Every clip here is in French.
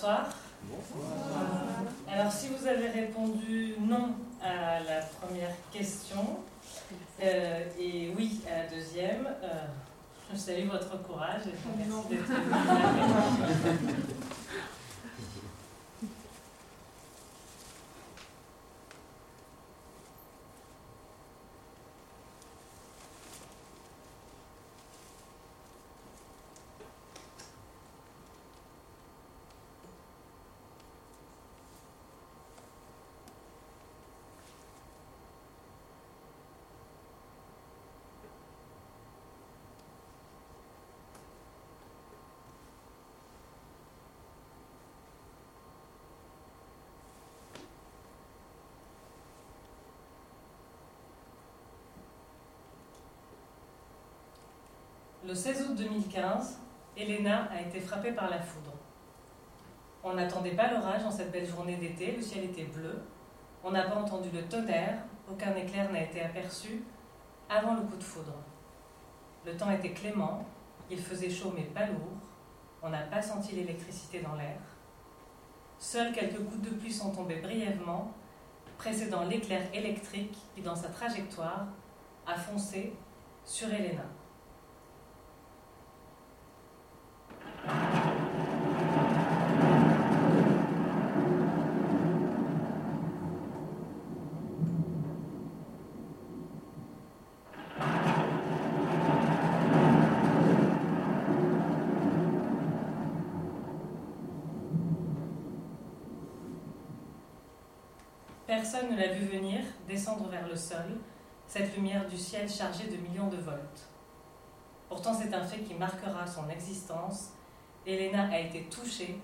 Bonsoir. Alors, si vous avez répondu non à la première question euh, et oui à la deuxième, euh, je salue votre courage et merci d'être venu. Le 16 août 2015, Elena a été frappée par la foudre. On n'attendait pas l'orage en cette belle journée d'été, le ciel était bleu. On n'a pas entendu le tonnerre, aucun éclair n'a été aperçu avant le coup de foudre. Le temps était clément, il faisait chaud mais pas lourd, on n'a pas senti l'électricité dans l'air. Seules quelques gouttes de pluie sont tombées brièvement, précédant l'éclair électrique qui, dans sa trajectoire, a foncé sur Elena. Personne ne l'a vu venir descendre vers le sol, cette lumière du ciel chargée de millions de volts. Pourtant, c'est un fait qui marquera son existence. Elena a été touchée,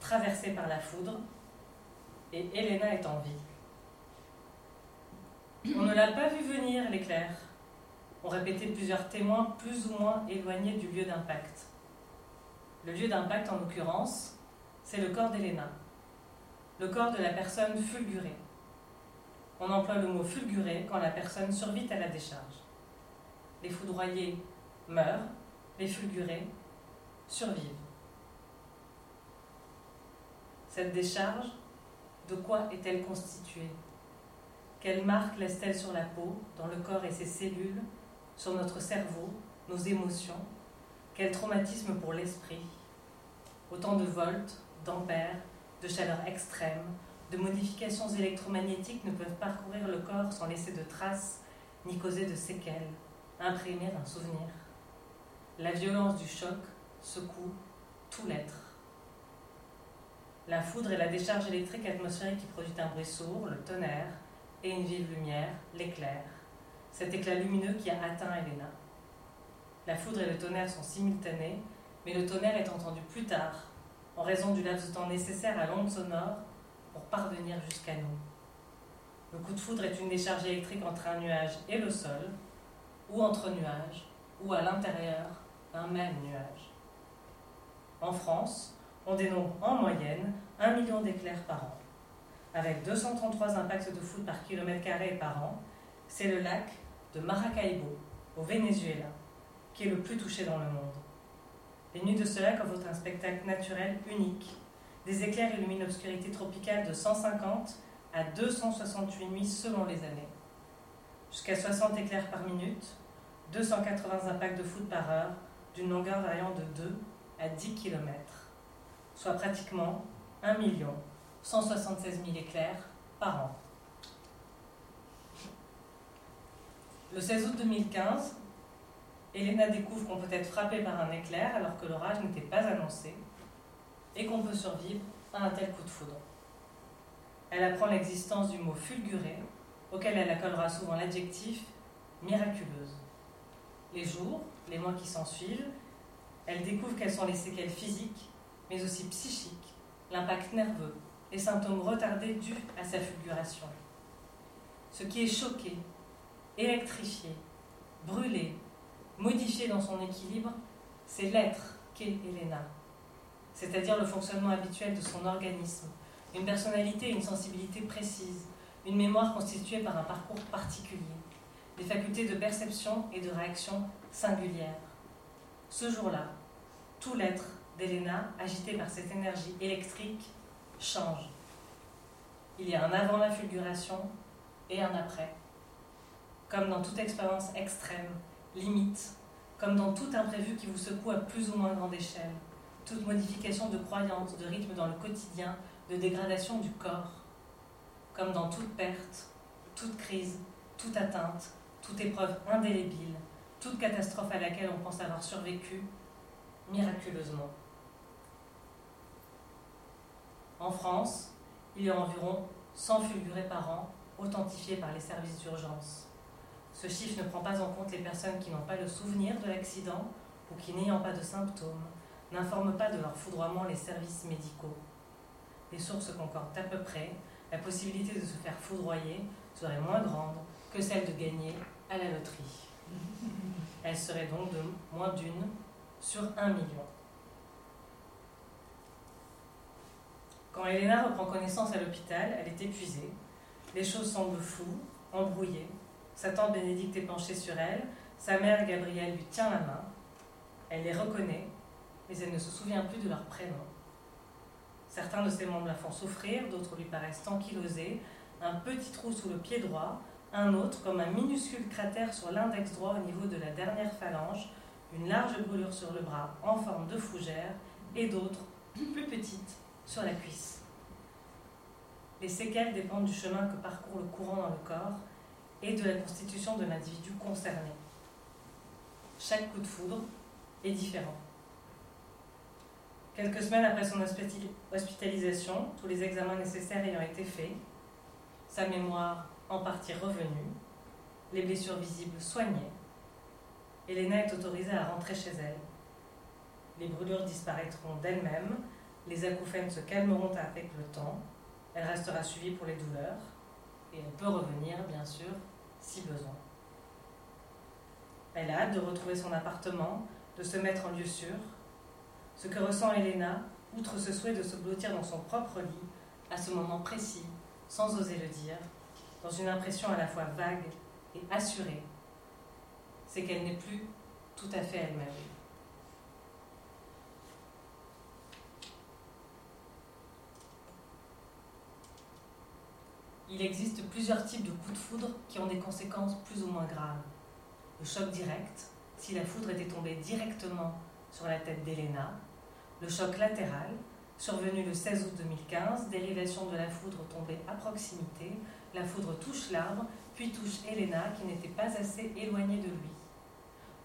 traversée par la foudre, et Elena est en vie. On ne l'a pas vu venir, l'éclair. On répétait plusieurs témoins plus ou moins éloignés du lieu d'impact. Le lieu d'impact, en l'occurrence, c'est le corps d'Elena, le corps de la personne fulgurée. On emploie le mot fulguré quand la personne survit à la décharge. Les foudroyés meurent, les fulgurés survivent. Cette décharge, de quoi est-elle constituée? Quelle marque laisse-t-elle sur la peau, dans le corps et ses cellules, sur notre cerveau, nos émotions? Quel traumatisme pour l'esprit? Autant de volts, d'ampères, de chaleur extrême, de modifications électromagnétiques ne peuvent parcourir le corps sans laisser de traces ni causer de séquelles, imprimer un souvenir. La violence du choc secoue tout l'être. La foudre et la décharge électrique atmosphérique qui produit un bruit sourd, le tonnerre, et une vive lumière, l'éclair. Cet éclat lumineux qui a atteint Elena. La foudre et le tonnerre sont simultanés, mais le tonnerre est entendu plus tard, en raison du laps de temps nécessaire à l'onde sonore pour parvenir jusqu'à nous. Le coup de foudre est une décharge électrique entre un nuage et le sol, ou entre nuages, ou à l'intérieur d'un même nuage. En France, on dénombre en moyenne 1 million d'éclairs par an. Avec 233 impacts de foudre par kilomètre carré par an, c'est le lac de Maracaibo, au Venezuela, qui est le plus touché dans le monde. Les nuits de ce lac offrent un spectacle naturel unique des éclairs illuminent l'obscurité tropicale de 150 à 268 nuits selon les années. Jusqu'à 60 éclairs par minute, 280 impacts de foudre par heure, d'une longueur variant de 2 à 10 km, soit pratiquement 1 176 000 éclairs par an. Le 16 août 2015, Elena découvre qu'on peut être frappé par un éclair alors que l'orage n'était pas annoncé et qu'on peut survivre à un tel coup de foudre. Elle apprend l'existence du mot fulguré, auquel elle accolera souvent l'adjectif miraculeuse. Les jours, les mois qui s'ensuivent, elle découvre quelles sont les séquelles physiques, mais aussi psychiques, l'impact nerveux, les symptômes retardés dus à sa fulguration. Ce qui est choqué, électrifié, brûlé, modifié dans son équilibre, c'est l'être qu'est Elena, c'est-à-dire le fonctionnement habituel de son organisme, une personnalité et une sensibilité précises, une mémoire constituée par un parcours particulier, des facultés de perception et de réaction singulières. Ce jour-là, tout l'être d'Elena, agité par cette énergie électrique, change. Il y a un avant la fulguration et un après. Comme dans toute expérience extrême, limite, comme dans tout imprévu qui vous secoue à plus ou moins grande échelle, toute modification de croyance, de rythme dans le quotidien, de dégradation du corps, comme dans toute perte, toute crise, toute atteinte, toute épreuve indélébile, toute catastrophe à laquelle on pense avoir survécu, miraculeusement. En France, il y a environ 100 fulgurés par an authentifiés par les services d'urgence. Ce chiffre ne prend pas en compte les personnes qui n'ont pas le souvenir de l'accident ou qui, n'ayant pas de symptômes, n'informent pas de leur foudroiement les services médicaux. Les sources concordent à peu près, la possibilité de se faire foudroyer serait moins grande que celle de gagner à la loterie. Elle serait donc de moins d'une sur un million. Quand Elena reprend connaissance à l'hôpital, elle est épuisée. Les choses semblent floues, embrouillées. Sa tante Bénédicte est penchée sur elle. Sa mère Gabrielle lui tient la main. Elle les reconnaît, mais elle ne se souvient plus de leur prénom. Certains de ses membres la font souffrir, d'autres lui paraissent ankylosés. Un petit trou sous le pied droit, un autre comme un minuscule cratère sur l'index droit au niveau de la dernière phalange, une large brûlure sur le bras en forme de fougère, et d'autres, plus petites, sur la cuisse. Les séquelles dépendent du chemin que parcourt le courant dans le corps et de la constitution de l'individu concerné. Chaque coup de foudre est différent. Quelques semaines après son hospitalisation, tous les examens nécessaires ayant été faits, sa mémoire en partie revenue, les blessures visibles soignées, Elena est autorisée à rentrer chez elle. Les brûlures disparaîtront d'elles-mêmes les acouphènes se calmeront avec le temps, elle restera suivie pour les douleurs, et elle peut revenir, bien sûr, si besoin. Elle a hâte de retrouver son appartement, de se mettre en lieu sûr. Ce que ressent Elena, outre ce souhait de se blottir dans son propre lit, à ce moment précis, sans oser le dire, dans une impression à la fois vague et assurée, c'est qu'elle n'est plus tout à fait elle-même. Il existe plusieurs types de coups de foudre qui ont des conséquences plus ou moins graves. Le choc direct, si la foudre était tombée directement sur la tête d'Elena. Le choc latéral, survenu le 16 août 2015, dérivation de la foudre tombée à proximité. La foudre touche l'arbre, puis touche Elena qui n'était pas assez éloignée de lui.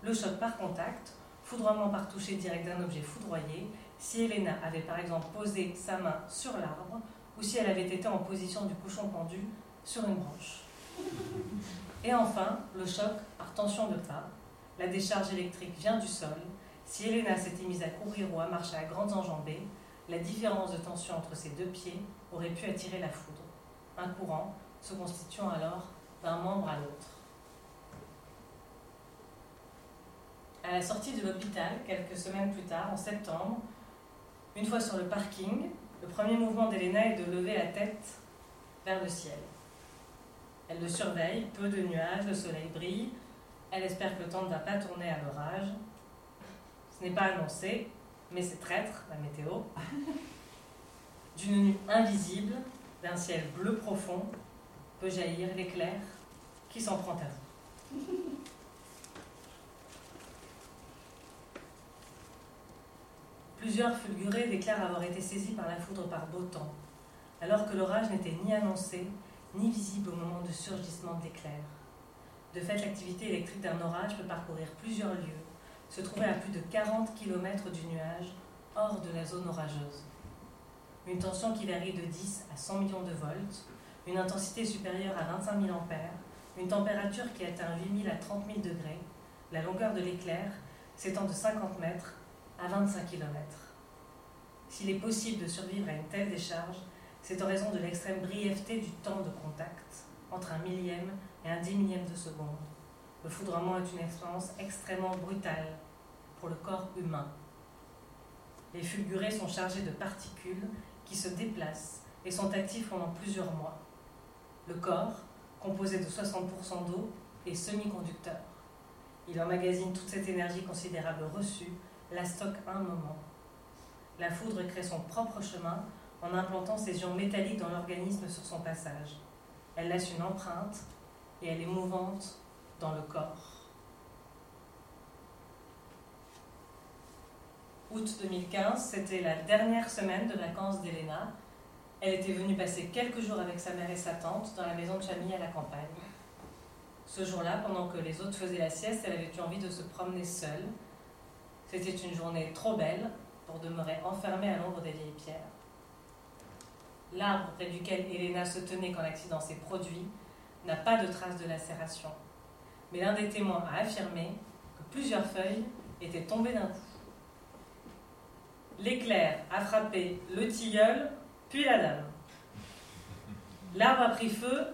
Le choc par contact, foudroiement par toucher direct d'un objet foudroyé, si Elena avait par exemple posé sa main sur l'arbre, ou si elle avait été en position du couchon pendu sur une branche. Et enfin, le choc par tension de pas. La décharge électrique vient du sol. Si Elena s'était mise à courir ou à marcher à grandes enjambées, la différence de tension entre ses deux pieds aurait pu attirer la foudre. Un courant se constituant alors d'un membre à l'autre. À la sortie de l'hôpital, quelques semaines plus tard, en septembre, une fois sur le parking, le premier mouvement d'Elena est de lever la tête vers le ciel. Elle le surveille, peu de nuages, le soleil brille. Elle espère que le temps ne va pas tourner à l'orage. Ce n'est pas annoncé, mais c'est traître, la météo. D'une nuit invisible, d'un ciel bleu profond, peut jaillir l'éclair qui s'en prend à vous. Plusieurs fulgurés déclarent avoir été saisis par la foudre par beau temps, alors que l'orage n'était ni annoncé, ni visible au moment du surgissement de l'éclair. De fait, l'activité électrique d'un orage peut parcourir plusieurs lieux, se trouver à plus de 40 km du nuage, hors de la zone orageuse. Une tension qui varie de 10 à 100 millions de volts, une intensité supérieure à 25 000 ampères, une température qui atteint 8 000 à 30 000 degrés, la longueur de l'éclair s'étend de 50 mètres à 25 km. S'il est possible de survivre à une telle décharge, c'est en raison de l'extrême brièveté du temps de contact, entre un millième et un dix millième de seconde. Le foudrement est une expérience extrêmement brutale pour le corps humain. Les fulgurés sont chargés de particules qui se déplacent et sont actifs pendant plusieurs mois. Le corps, composé de 60% d'eau, est semi-conducteur. Il emmagasine toute cette énergie considérable reçue la stocke un moment. La foudre crée son propre chemin en implantant ses ions métalliques dans l'organisme sur son passage. Elle laisse une empreinte et elle est mouvante dans le corps. Août 2015, c'était la dernière semaine de vacances d'Elena. Elle était venue passer quelques jours avec sa mère et sa tante dans la maison de famille à la campagne. Ce jour-là, pendant que les autres faisaient la sieste, elle avait eu envie de se promener seule. C'était une journée trop belle pour demeurer enfermée à l'ombre des vieilles pierres. L'arbre près duquel Elena se tenait quand l'accident s'est produit n'a pas de traces de lacération. Mais l'un des témoins a affirmé que plusieurs feuilles étaient tombées d'un coup. L'éclair a frappé le tilleul, puis la dame. L'arbre a pris feu,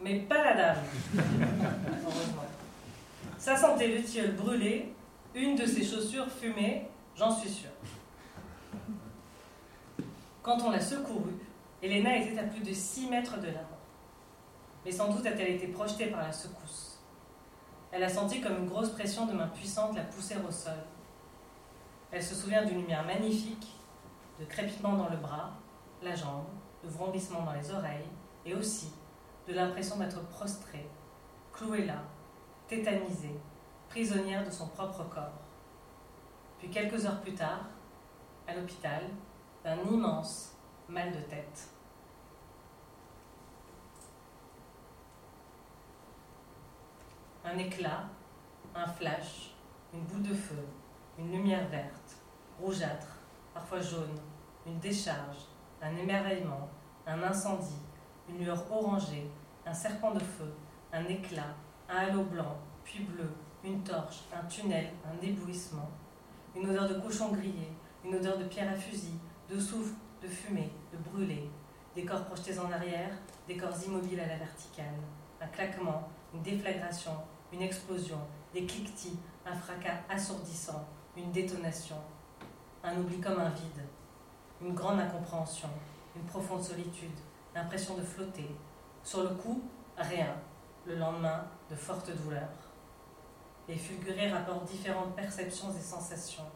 mais pas la dame. Heureusement. Ça sentait le tilleul brûlé, une de ses chaussures fumées, j'en suis sûre. Quand on l'a secourue, Elena était à plus de 6 mètres de l'arbre. Mais sans doute a-t-elle été projetée par la secousse. Elle a senti comme une grosse pression de main puissante la pousser au sol. Elle se souvient d'une lumière magnifique, de crépitement dans le bras, la jambe, de vrombissement dans les oreilles, et aussi de l'impression d'être prostrée, clouée là, tétanisée, prisonnière de son propre corps. Puis quelques heures plus tard, à l'hôpital, d'un immense mal de tête. Un éclat, un flash, une boule de feu, une lumière verte, rougeâtre, parfois jaune, une décharge, un émerveillement, un incendie, une lueur orangée, un serpent de feu, un éclat, un halo blanc, puis bleu, une torche, un tunnel, un éblouissement, une odeur de cochon grillé, une odeur de pierre à fusil, de souffle, de fumée, de brûlé, des corps projetés en arrière, des corps immobiles à la verticale, un claquement, une déflagration, une explosion, des cliquetis, un fracas assourdissant, une détonation, un oubli comme un vide, une grande incompréhension, une profonde solitude, l'impression de flotter. Sur le coup, rien. Le lendemain, de fortes douleurs. Les fulgurés rapportent différentes perceptions et sensations.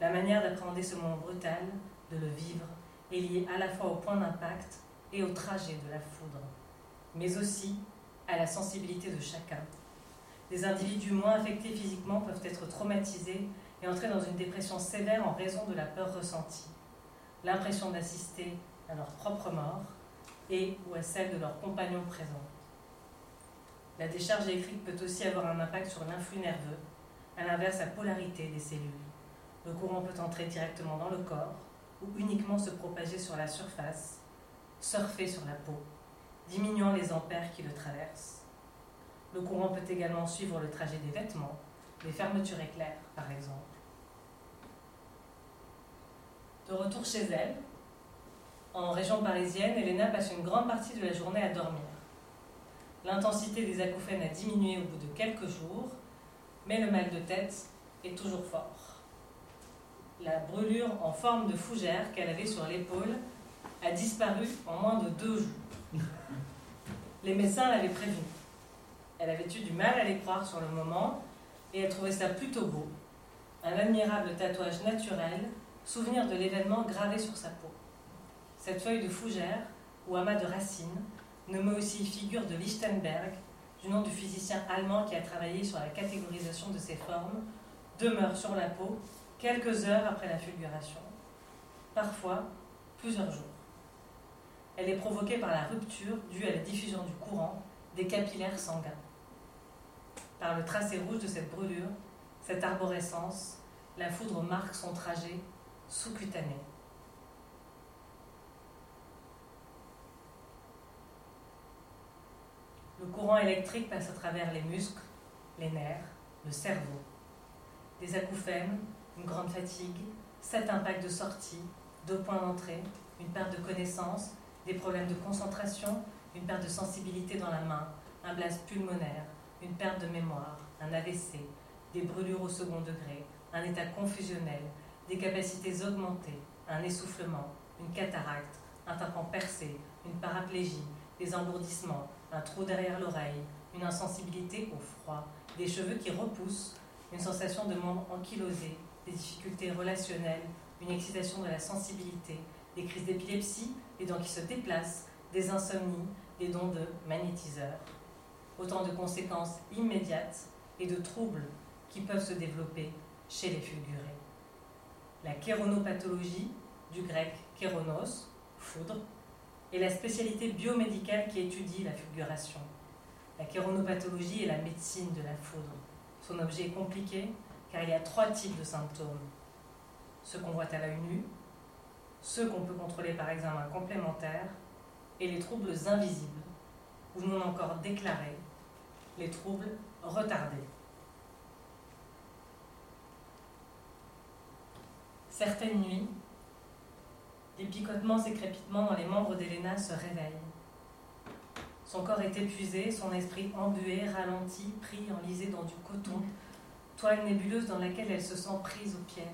La manière d'appréhender ce moment brutal, de le vivre, est liée à la fois au point d'impact et au trajet de la foudre, mais aussi à la sensibilité de chacun. Des individus moins affectés physiquement peuvent être traumatisés et entrer dans une dépression sévère en raison de la peur ressentie, l'impression d'assister à leur propre mort et ou à celle de leurs compagnons présents. La décharge électrique peut aussi avoir un impact sur l'influx nerveux, à l'inverse la polarité des cellules. Le courant peut entrer directement dans le corps ou uniquement se propager sur la surface, surfer sur la peau, diminuant les ampères qui le traversent. Le courant peut également suivre le trajet des vêtements, des fermetures éclairs par exemple. De retour chez elle, en région parisienne, Elena passe une grande partie de la journée à dormir. L'intensité des acouphènes a diminué au bout de quelques jours, mais le mal de tête est toujours fort. La brûlure en forme de fougère qu'elle avait sur l'épaule a disparu en moins de deux jours. Les médecins l'avaient prévue. Elle avait eu du mal à les croire sur le moment et elle trouvait ça plutôt beau. Un admirable tatouage naturel, souvenir de l'événement gravé sur sa peau. Cette feuille de fougère, ou amas de racines, nommée aussi figure de Lichtenberg, du nom du physicien allemand qui a travaillé sur la catégorisation de ces formes, demeure sur la peau quelques heures après la fulguration, parfois plusieurs jours. Elle est provoquée par la rupture due à la diffusion du courant des capillaires sanguins. Par le tracé rouge de cette brûlure, cette arborescence, la foudre marque son trajet sous-cutané. Le courant électrique passe à travers les muscles, les nerfs, le cerveau. Des acouphènes, une grande fatigue, sept impacts de sortie, deux points d'entrée, une perte de connaissance, des problèmes de concentration, une perte de sensibilité dans la main, un blast pulmonaire, une perte de mémoire, un AVC, des brûlures au second degré, un état confusionnel, des capacités augmentées, un essoufflement, une cataracte, un tympan percé, une paraplégie, des engourdissements, un trou derrière l'oreille, une insensibilité au froid, des cheveux qui repoussent, une sensation de membres ankylosés, des difficultés relationnelles, une excitation de la sensibilité, des crises d'épilepsie, des dents qui se déplacent, des insomnies, des dons de magnétiseurs. Autant de conséquences immédiates et de troubles qui peuvent se développer chez les fulgurés. La kéronopathologie, du grec kéronos, foudre, est la spécialité biomédicale qui étudie la fulguration. La kéronopathologie est la médecine de la foudre. Son objet est compliqué car il y a trois types de symptômes. Ceux qu'on voit à l'œil nu, ceux qu'on peut contrôler par examen complémentaire et les troubles invisibles, ou non encore déclarés, les troubles retardés. Certaines nuits, des picotements et crépitements dans les membres d'Elena se réveillent. Son corps est épuisé, son esprit embué, ralenti, pris, enlisé dans du coton, toile nébuleuse dans laquelle elle se sent prise au piège.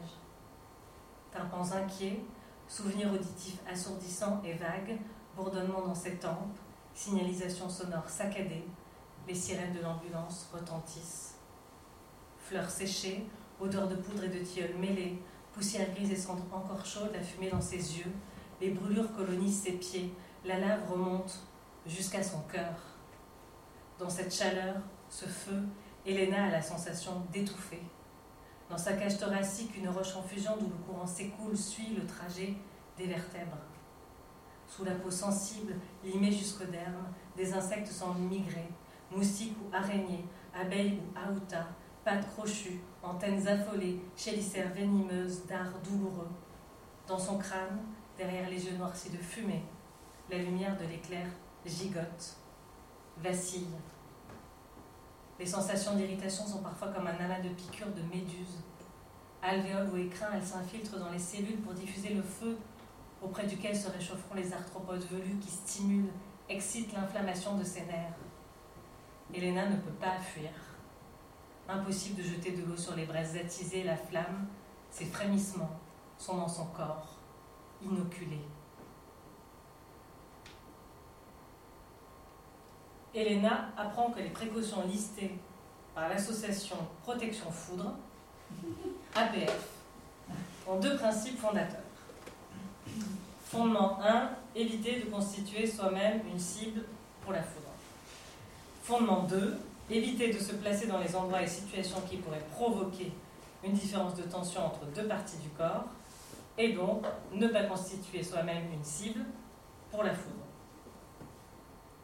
Tympans inquiets, souvenirs auditifs assourdissants et vagues, bourdonnement dans ses tempes, signalisation sonore saccadée, les sirènes de l'ambulance retentissent. Fleurs séchées, odeur de poudre et de tilleul mêlée, poussière grise et cendre encore chaude, la fumée dans ses yeux, les brûlures colonisent ses pieds, la lave remonte jusqu'à son cœur. Dans cette chaleur, ce feu, Elena a la sensation d'étouffer. Dans sa cage thoracique, une roche en fusion d'où le courant s'écoule suit le trajet des vertèbres. Sous la peau sensible, limée jusqu'au derme, des insectes semblent migrer, moustiques ou araignées, abeilles ou aoutas, pattes crochues, antennes affolées, chélicères venimeuses, dards douloureux. Dans son crâne, derrière les yeux noircis de fumée, la lumière de l'éclair gigote, vacille. Les sensations d'irritation sont parfois comme un amas de piqûres de méduses. Alvéoles ou écrins, elles s'infiltrent dans les cellules pour diffuser le feu auprès duquel se réchaufferont les arthropodes velus qui stimulent, excitent l'inflammation de ses nerfs. Elena ne peut pas fuir. Impossible de jeter de l'eau sur les braises attisées, la flamme, ses frémissements sont dans son corps, inoculés. Elena apprend que les précautions listées par l'association Protection Foudre, APF, ont deux principes fondateurs. Fondement 1, éviter de constituer soi-même une cible pour la foudre. Fondement 2, éviter de se placer dans les endroits et situations qui pourraient provoquer une différence de tension entre deux parties du corps, et donc ne pas constituer soi-même une cible pour la foudre.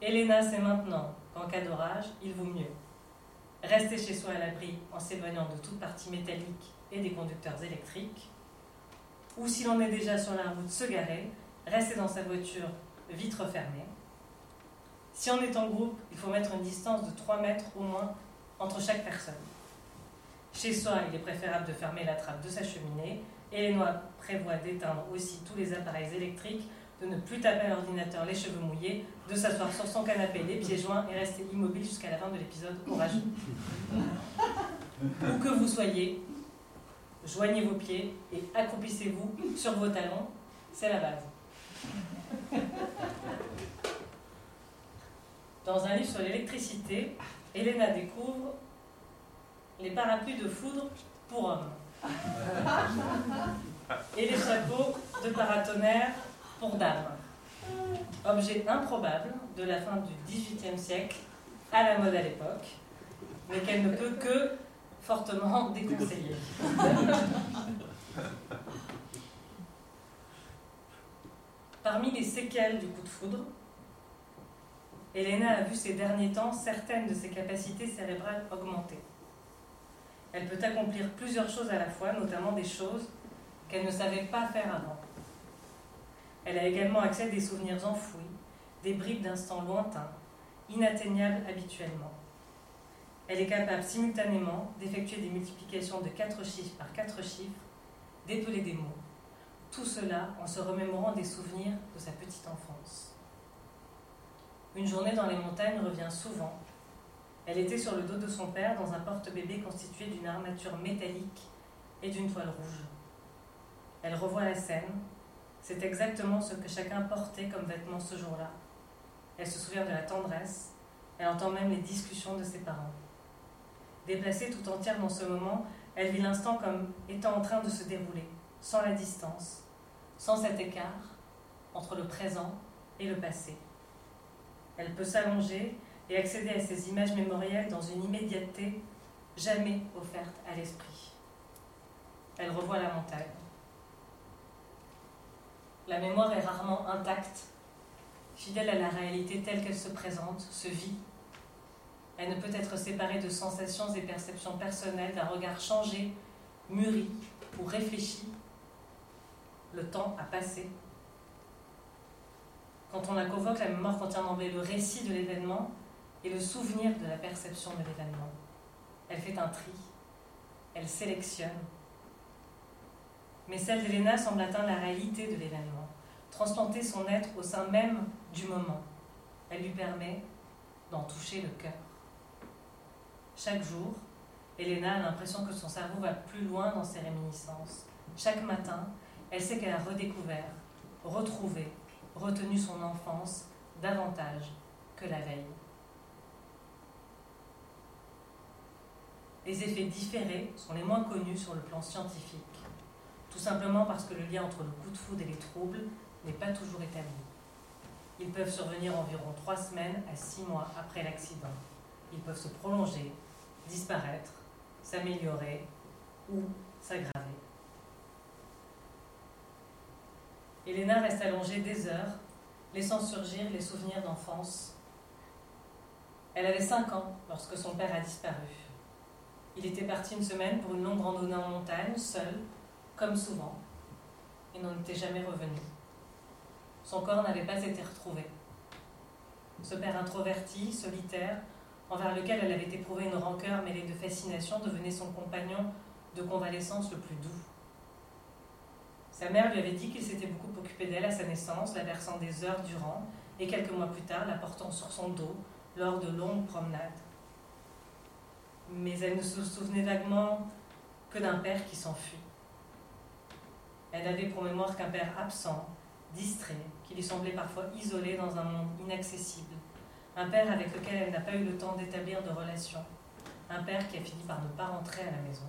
Elena sait maintenant. Qu'en cas d'orage, il vaut mieux. Rester chez soi à l'abri en s'éloignant de toute partie métallique et des conducteurs électriques, ou si l'on est déjà sur la route, se garer, rester dans sa voiture, vitre fermée. Si on est en groupe, il faut mettre une distance de 3 mètres au moins entre chaque personne. Chez soi, il est préférable de fermer la trappe de sa cheminée. Et les noix prévoient d'éteindre aussi tous les appareils électriques de ne plus taper à l'ordinateur les cheveux mouillés, de s'asseoir sur son canapé les pieds joints et rester immobile jusqu'à la fin de l'épisode orageux. Où que vous soyez, joignez vos pieds et accroupissez-vous sur vos talons, c'est la base. Dans un livre sur l'électricité, Elena découvre les parapluies de foudre pour hommes et les chapeaux de paratonnerre pour dames. Objet improbable de la fin du XVIIIe siècle, à la mode à l'époque, mais qu'elle ne peut que fortement déconseiller. Parmi les séquelles du coup de foudre, Elena a vu ces derniers temps certaines de ses capacités cérébrales augmenter. Elle peut accomplir plusieurs choses à la fois, notamment des choses qu'elle ne savait pas faire avant. Elle a également accès à des souvenirs enfouis, des bribes d'instants lointains, inatteignables habituellement. Elle est capable simultanément d'effectuer des multiplications de quatre chiffres par quatre chiffres, d'épeler des mots. Tout cela en se remémorant des souvenirs de sa petite enfance. Une journée dans les montagnes revient souvent. Elle était sur le dos de son père dans un porte-bébé constitué d'une armature métallique et d'une toile rouge. Elle revoit la scène, c'est exactement ce que chacun portait comme vêtements ce jour-là. Elle se souvient de la tendresse, elle entend même les discussions de ses parents. Déplacée tout entière dans ce moment, elle vit l'instant comme étant en train de se dérouler. sans la distance, sans cet écart entre le présent et le passé. Elle peut s'allonger et accéder à ces images mémorielles dans une immédiateté jamais offerte à l'esprit. Elle revoit la montagne. La mémoire est rarement intacte, fidèle à la réalité telle qu'elle se présente, se vit. Elle ne peut être séparée de sensations et perceptions personnelles, d'un regard changé, mûri ou réfléchi. Le temps a passé. Quand on la convoque, la mémoire contient d'emblée le récit de l'événement et le souvenir de la perception de l'événement. Elle fait un tri, elle sélectionne. Mais celle d'Elena semble atteindre la réalité de l'événement, transplanter son être au sein même du moment. Elle lui permet d'en toucher le cœur. Chaque jour, Elena a l'impression que son cerveau va plus loin dans ses réminiscences. Chaque matin, elle sait qu'elle a redécouvert, retrouvé, retenu son enfance davantage que la veille. Les effets différés sont les moins connus sur le plan scientifique, tout simplement parce que le lien entre le coup de foudre et les troubles n'est pas toujours établi. Ils peuvent survenir environ trois semaines à six mois après l'accident. Ils peuvent se prolonger, disparaître, s'améliorer ou s'aggraver. Elena reste allongée des heures, laissant surgir les souvenirs d'enfance. Elle avait cinq ans lorsque son père a disparu. Il était parti une semaine pour une longue randonnée en montagne, seul, comme souvent, et n'en était jamais revenu. Son corps n'avait pas été retrouvé. Ce père introverti, solitaire, envers lequel elle avait éprouvé une rancœur mêlée de fascination, devenait son compagnon de convalescence le plus doux. Sa mère lui avait dit qu'il s'était beaucoup occupé d'elle à sa naissance, la versant des heures durant, et quelques mois plus tard, la portant sur son dos lors de longues promenades mais elle ne se souvenait vaguement que d'un père qui s'enfuit. Elle avait pour mémoire qu'un père absent, distrait, qui lui semblait parfois isolé dans un monde inaccessible, un père avec lequel elle n'a pas eu le temps d'établir de relations, un père qui a fini par ne pas rentrer à la maison.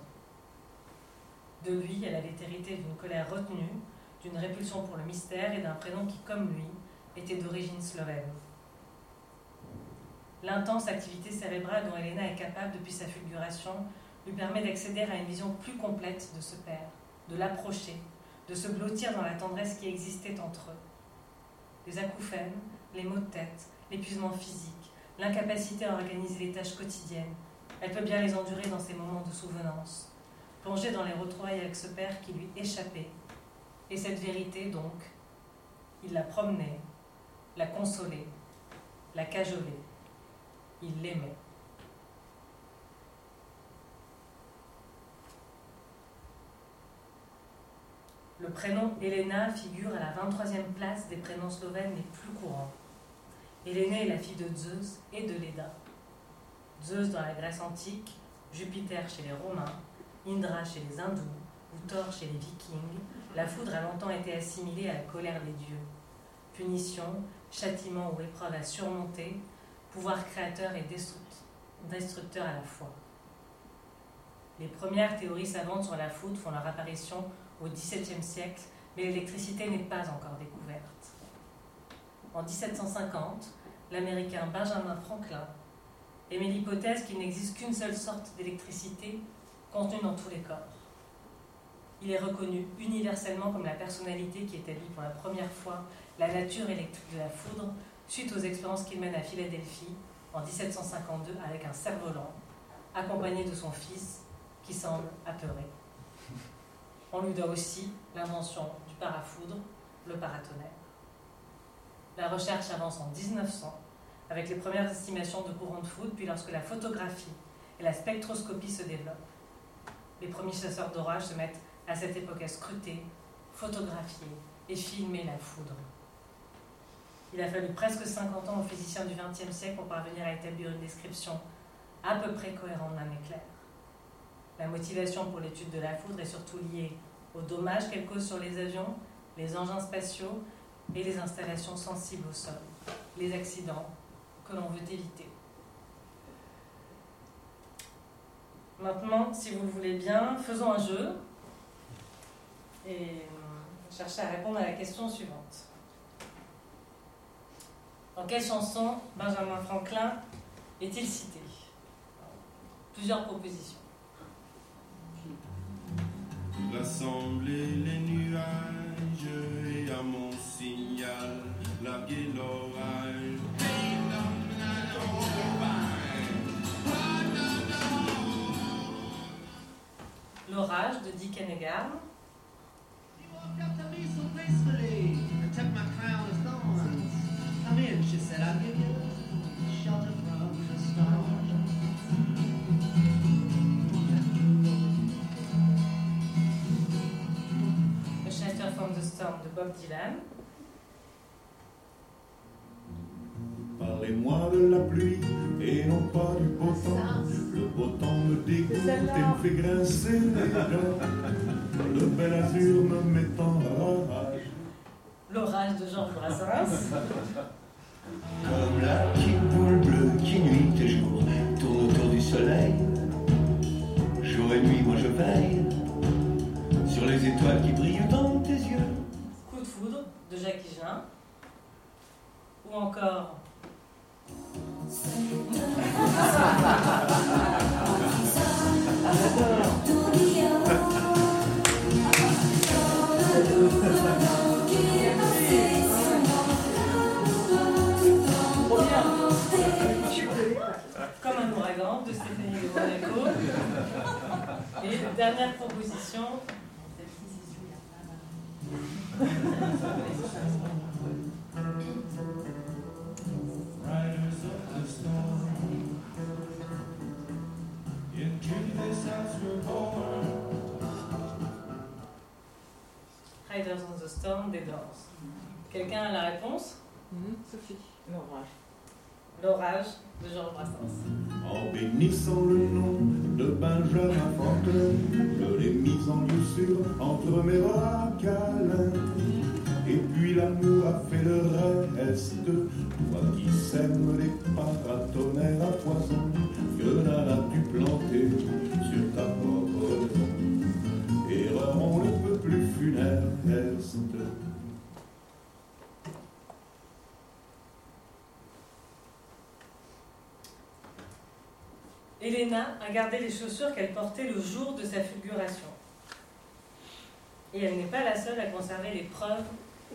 De lui, elle avait hérité d'une colère retenue, d'une répulsion pour le mystère et d'un prénom qui, comme lui, était d'origine slovène. L'intense activité cérébrale dont Elena est capable depuis sa fulguration lui permet d'accéder à une vision plus complète de ce père, de l'approcher, de se blottir dans la tendresse qui existait entre eux. Les acouphènes, les maux de tête, l'épuisement physique, l'incapacité à organiser les tâches quotidiennes, elle peut bien les endurer dans ces moments de souvenance, plonger dans les retrouvailles avec ce père qui lui échappait. Et cette vérité, donc, il la promenait, la consolait, la cajolait il l'aimait. Le prénom Elena figure à la 23e place des prénoms slovènes les plus courants. Elena est la fille de Zeus et de Leda. Zeus dans la Grèce antique, Jupiter chez les Romains, Indra chez les Hindous ou Thor chez les Vikings, la foudre a longtemps été assimilée à la colère des dieux. Punition, châtiment ou épreuve à surmonter, pouvoir créateur et destructeur à la fois. Les premières théories savantes sur la foudre font leur apparition au XVIIe siècle, mais l'électricité n'est pas encore découverte. En 1750, l'Américain Benjamin Franklin émet l'hypothèse qu'il n'existe qu'une seule sorte d'électricité contenue dans tous les corps. Il est reconnu universellement comme la personnalité qui établit pour la première fois la nature électrique de la foudre suite aux expériences qu'il mène à Philadelphie en 1752 avec un cerf-volant, accompagné de son fils qui semble apeuré. On lui doit aussi l'invention du parafoudre, le paratonnerre. La recherche avance en 1900 avec les premières estimations de courant de foudre, puis lorsque la photographie et la spectroscopie se développent. Les premiers chasseurs d'orage se mettent à cette époque à scruter, photographier et filmer la foudre. Il a fallu presque 50 ans aux physiciens du XXe siècle pour parvenir à établir une description à peu près cohérente d'un éclair. La motivation pour l'étude de la foudre est surtout liée aux dommages qu'elle cause sur les avions, les engins spatiaux et les installations sensibles au sol, les accidents que l'on veut éviter. Maintenant, si vous le voulez bien, faisons un jeu. et chercher à répondre à la question suivante. Dans quelle chanson Benjamin Franklin est-il cité? Plusieurs propositions. Rassembler les nuages et à mon signal larguer l'orage. L'orage de Dick Hennegan. She walked up to me so gracefully and took my crown of thorns. Come in, she said, I'll give you shelter from the storm. Storm de Bob Dylan. Parlez-moi de la pluie et non pas du beau temps. Le beau temps me dégoûte et me fait grincer les dents. Le bel azur me met en rage. L'orage de Georges Brassens. Comme la petite boule bleue qui nuit et jour tourne autour du soleil. Jour et nuit, moi je veille sur les étoiles qui brillent dans. De Jacques Higelin. Ou encore Comme un ouragan de Stéphanie de Monaco. Et dernière proposition. Riders of the storm. Into this house we're born. Riders on the Storm des Doors. Quelqu'un a la réponse? Sophie, l'orage. L'orage de Georges Brassens. En bénissant le nom de Benjamin Franklin, je l'ai mis en douceur entre mes bras câlins. Et puis l'amour a fait le reste. Toi qui sèmes les paratonnerres à poison, que l'as-tu planté sur ta propre Erreur, on ne peut plus funeste. Elena a gardé les chaussures qu'elle portait le jour de sa fulguration. Et elle n'est pas la seule à conserver les preuves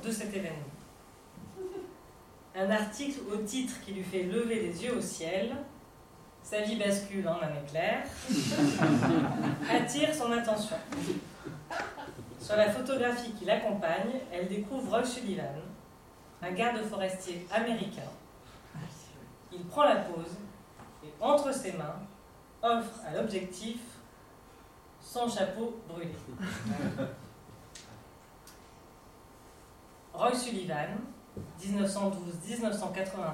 de cet événement. Un article au titre qui lui fait lever les yeux au ciel, sa vie bascule en un éclair, attire son attention. Sur la photographie qui l'accompagne, elle découvre Roy Sullivan, un garde forestier américain. Il prend la pose et entre ses mains offre à l'objectif son chapeau brûlé. Roy Sullivan, 1912-1983,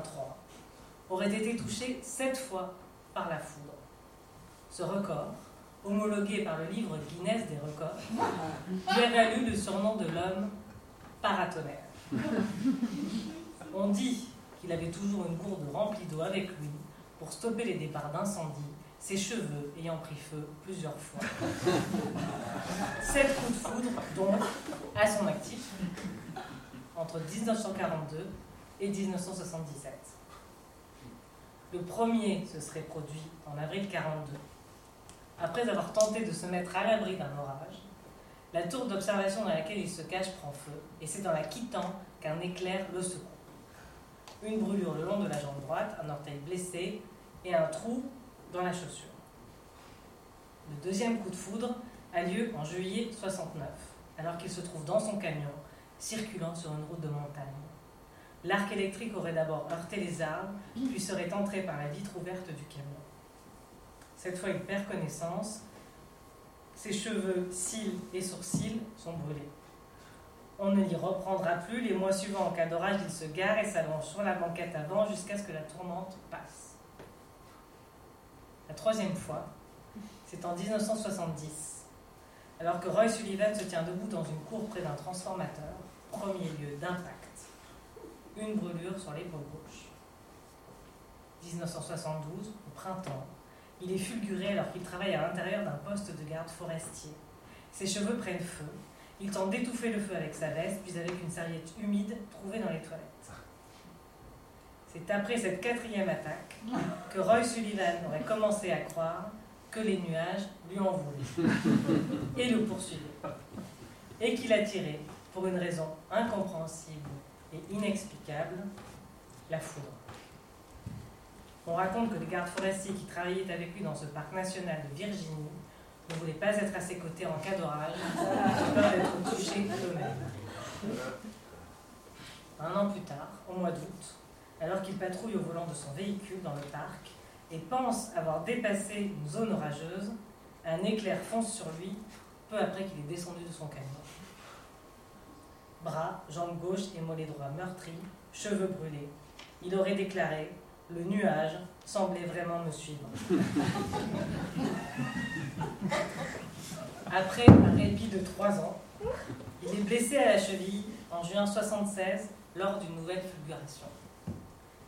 aurait été touché sept fois par la foudre. Ce record, homologué par le livre Guinness des records, lui a valu le surnom de l'homme paratonnerre. On dit qu'il avait toujours une gourde remplie d'eau avec lui pour stopper les départs d'incendie, ses cheveux ayant pris feu plusieurs fois. Sept coups de foudre, donc, à son actif, entre 1942 et 1977. Le premier se serait produit en avril 42. Après avoir tenté de se mettre à l'abri d'un orage, la tour d'observation dans laquelle il se cache prend feu, et c'est en la quittant qu'un éclair le secoue. Une brûlure le long de la jambe droite, un orteil blessé et un trou dans la chaussure. Le deuxième coup de foudre a lieu en juillet 69, alors qu'il se trouve dans son camion, circulant sur une route de montagne. L'arc électrique aurait d'abord heurté les arbres, puis serait entré par la vitre ouverte du camion. Cette fois, il perd connaissance. Ses cheveux, cils et sourcils sont brûlés. On ne l'y reprendra plus. Les mois suivants, en cas d'orage, il se gare et s'allonge sur la banquette avant jusqu'à ce que la tourmente passe. La troisième fois, c'est en 1970, alors que Roy Sullivan se tient debout dans une cour près d'un transformateur, premier lieu d'impact. Une brûlure sur l'épaule gauche. 1972, au printemps, il est fulguré alors qu'il travaille à l'intérieur d'un poste de garde forestier. Ses cheveux prennent feu Il tente d'étouffer le feu avec sa veste, puis avec une serviette humide trouvée dans les toilettes. C'est après cette quatrième attaque que Roy Sullivan aurait commencé à croire que les nuages lui en voulaient et le poursuivaient, et qu'il a tiré, pour une raison incompréhensible et inexplicable, la foudre. On raconte que les gardes forestiers qui travaillaient avec lui dans ce parc national de Virginie ne voulaient pas être à ses côtés en cas d'orage, peur d'être touchés eux-mêmes. Un an plus tard, au mois d'août, alors qu'il patrouille au volant de son véhicule dans le parc et pense avoir dépassé une zone orageuse, un éclair fonce sur lui peu après qu'il est descendu de son camion. Bras, jambes gauche et mollets droits meurtris, cheveux brûlés, il aurait déclaré Le nuage semblait vraiment me suivre. Après un répit de trois ans, il est blessé à la cheville en juin 76 lors d'une nouvelle fulguration.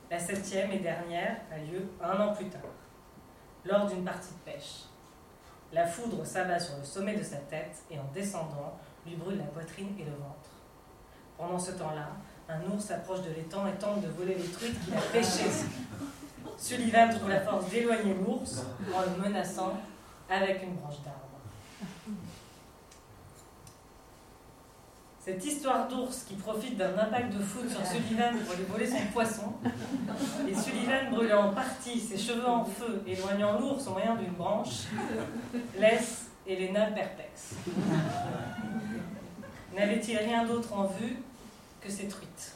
La septième et dernière a lieu un an plus tard, lors d'une partie de pêche. La foudre s'abat sur le sommet de sa tête et en descendant, lui brûle la poitrine et le ventre. Pendant ce temps-là, un ours s'approche de l'étang et tente de voler les truites qu'il a pêchées. Sullivan trouve la force d'éloigner l'ours en le menaçant avec une branche d'arbre. Cette histoire d'ours qui profite d'un impact de foudre sur Sullivan pour lui voler son poisson, et Sullivan brûlant en partie ses cheveux en feu, éloignant l'ours au moyen d'une branche, laisse Elena perplexe. N'avait-il rien d'autre en vue que ces truites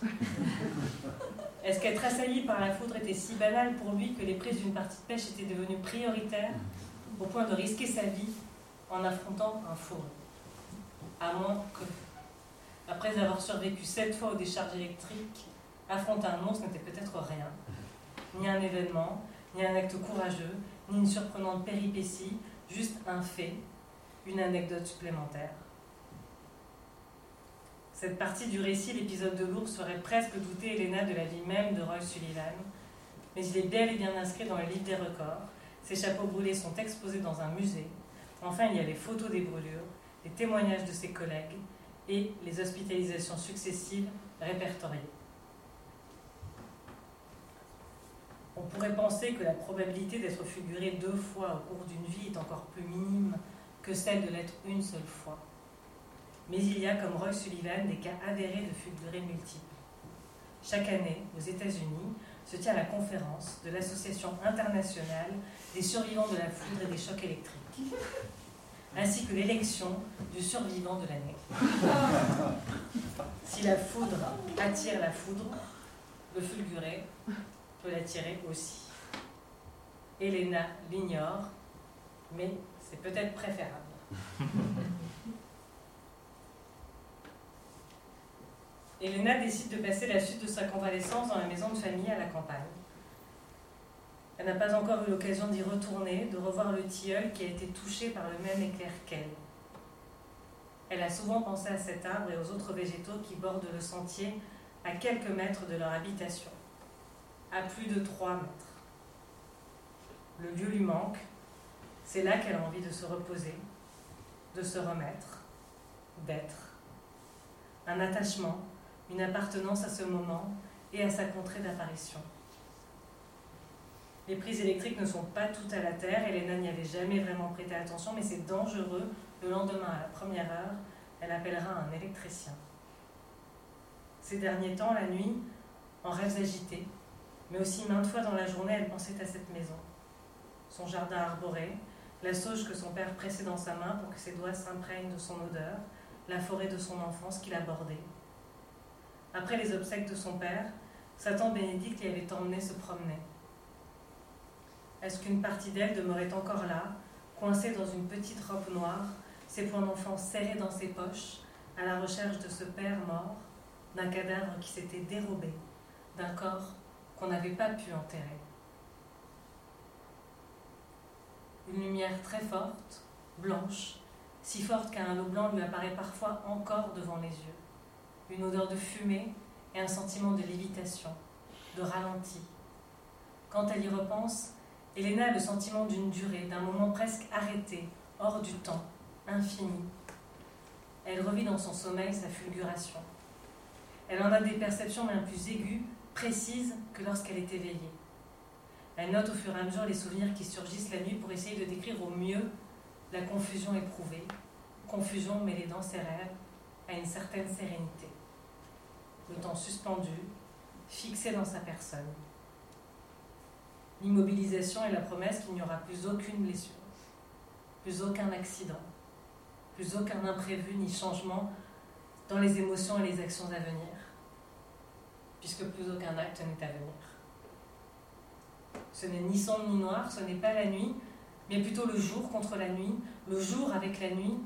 Est-ce qu'être assailli par la foudre était si banal pour lui que les prises d'une partie de pêche étaient devenues prioritaires au point de risquer sa vie en affrontant un fourreau? À moins que après avoir survécu sept fois aux décharges électriques, affronter un ours n'était peut-être rien. Ni un événement, ni un acte courageux, ni une surprenante péripétie, juste un fait, une anecdote supplémentaire. Cette partie du récit, l'épisode de l'ours, ferait presque douter Elena de la vie même de Roy Sullivan, mais il est bel et bien inscrit dans le livre des records. Ses chapeaux brûlés sont exposés dans un musée. Enfin, il y a les photos des brûlures, les témoignages de ses collègues, et les hospitalisations successives répertoriées. On pourrait penser que la probabilité d'être fulguré deux fois au cours d'une vie est encore plus minime que celle de l'être une seule fois. Mais il y a, comme Roy Sullivan, des cas avérés de fulgurés multiples. Chaque année, aux États-Unis, se tient la conférence de l'Association internationale des survivants de la foudre et des chocs électriques ainsi que l'élection du survivant de l'année. Si la foudre attire la foudre, le fulguré peut l'attirer aussi. Elena l'ignore, mais c'est peut-être préférable. Elena décide de passer la suite de sa convalescence dans la maison de famille à la campagne. Elle n'a pas encore eu l'occasion d'y retourner, de revoir le tilleul qui a été touché par le même éclair qu'elle. Elle a souvent pensé à cet arbre et aux autres végétaux qui bordent le sentier à quelques mètres de leur habitation, à plus de trois mètres. Le lieu lui manque, c'est là qu'elle a envie de se reposer, de se remettre, d'être. Un attachement, une appartenance à ce moment et à sa contrée d'apparition. Les prises électriques ne sont pas toutes à la terre. Elena n'y avait jamais vraiment prêté attention, mais c'est dangereux. Le lendemain, à la première heure, elle appellera un électricien. Ces derniers temps, la nuit, en rêves agités, mais aussi maintes fois dans la journée, elle pensait à cette maison. Son jardin arboré, la sauge que son père pressait dans sa main pour que ses doigts s'imprègnent de son odeur, la forêt de son enfance qu'il abordait. Après les obsèques de son père, Satan Bénédicte l'y avait emmené se promener. Est-ce qu'une partie d'elle demeurait encore là, coincée dans une petite robe noire, ses poings d'enfant serrés dans ses poches, à la recherche de ce père mort, d'un cadavre qui s'était dérobé, d'un corps qu'on n'avait pas pu enterrer? Une lumière très forte, blanche, si forte qu'un halo blanc lui apparaît parfois encore devant les yeux. Une odeur de fumée et un sentiment de lévitation, de ralenti. Quand elle y repense, Elena a le sentiment d'une durée, d'un moment presque arrêté, hors du temps, infini. Elle revit dans son sommeil sa fulguration. Elle en a des perceptions bien plus aiguës, précises que lorsqu'elle est éveillée. Elle note au fur et à mesure les souvenirs qui surgissent la nuit pour essayer de décrire au mieux la confusion éprouvée, confusion mêlée dans ses rêves à une certaine sérénité. Le temps suspendu, fixé dans sa personne. L'immobilisation est la promesse qu'il n'y aura plus aucune blessure, plus aucun accident, plus aucun imprévu ni changement dans les émotions et les actions à venir, puisque plus aucun acte n'est à venir. Ce n'est ni sombre ni noir, ce n'est pas la nuit, mais plutôt le jour contre la nuit, le jour avec la nuit,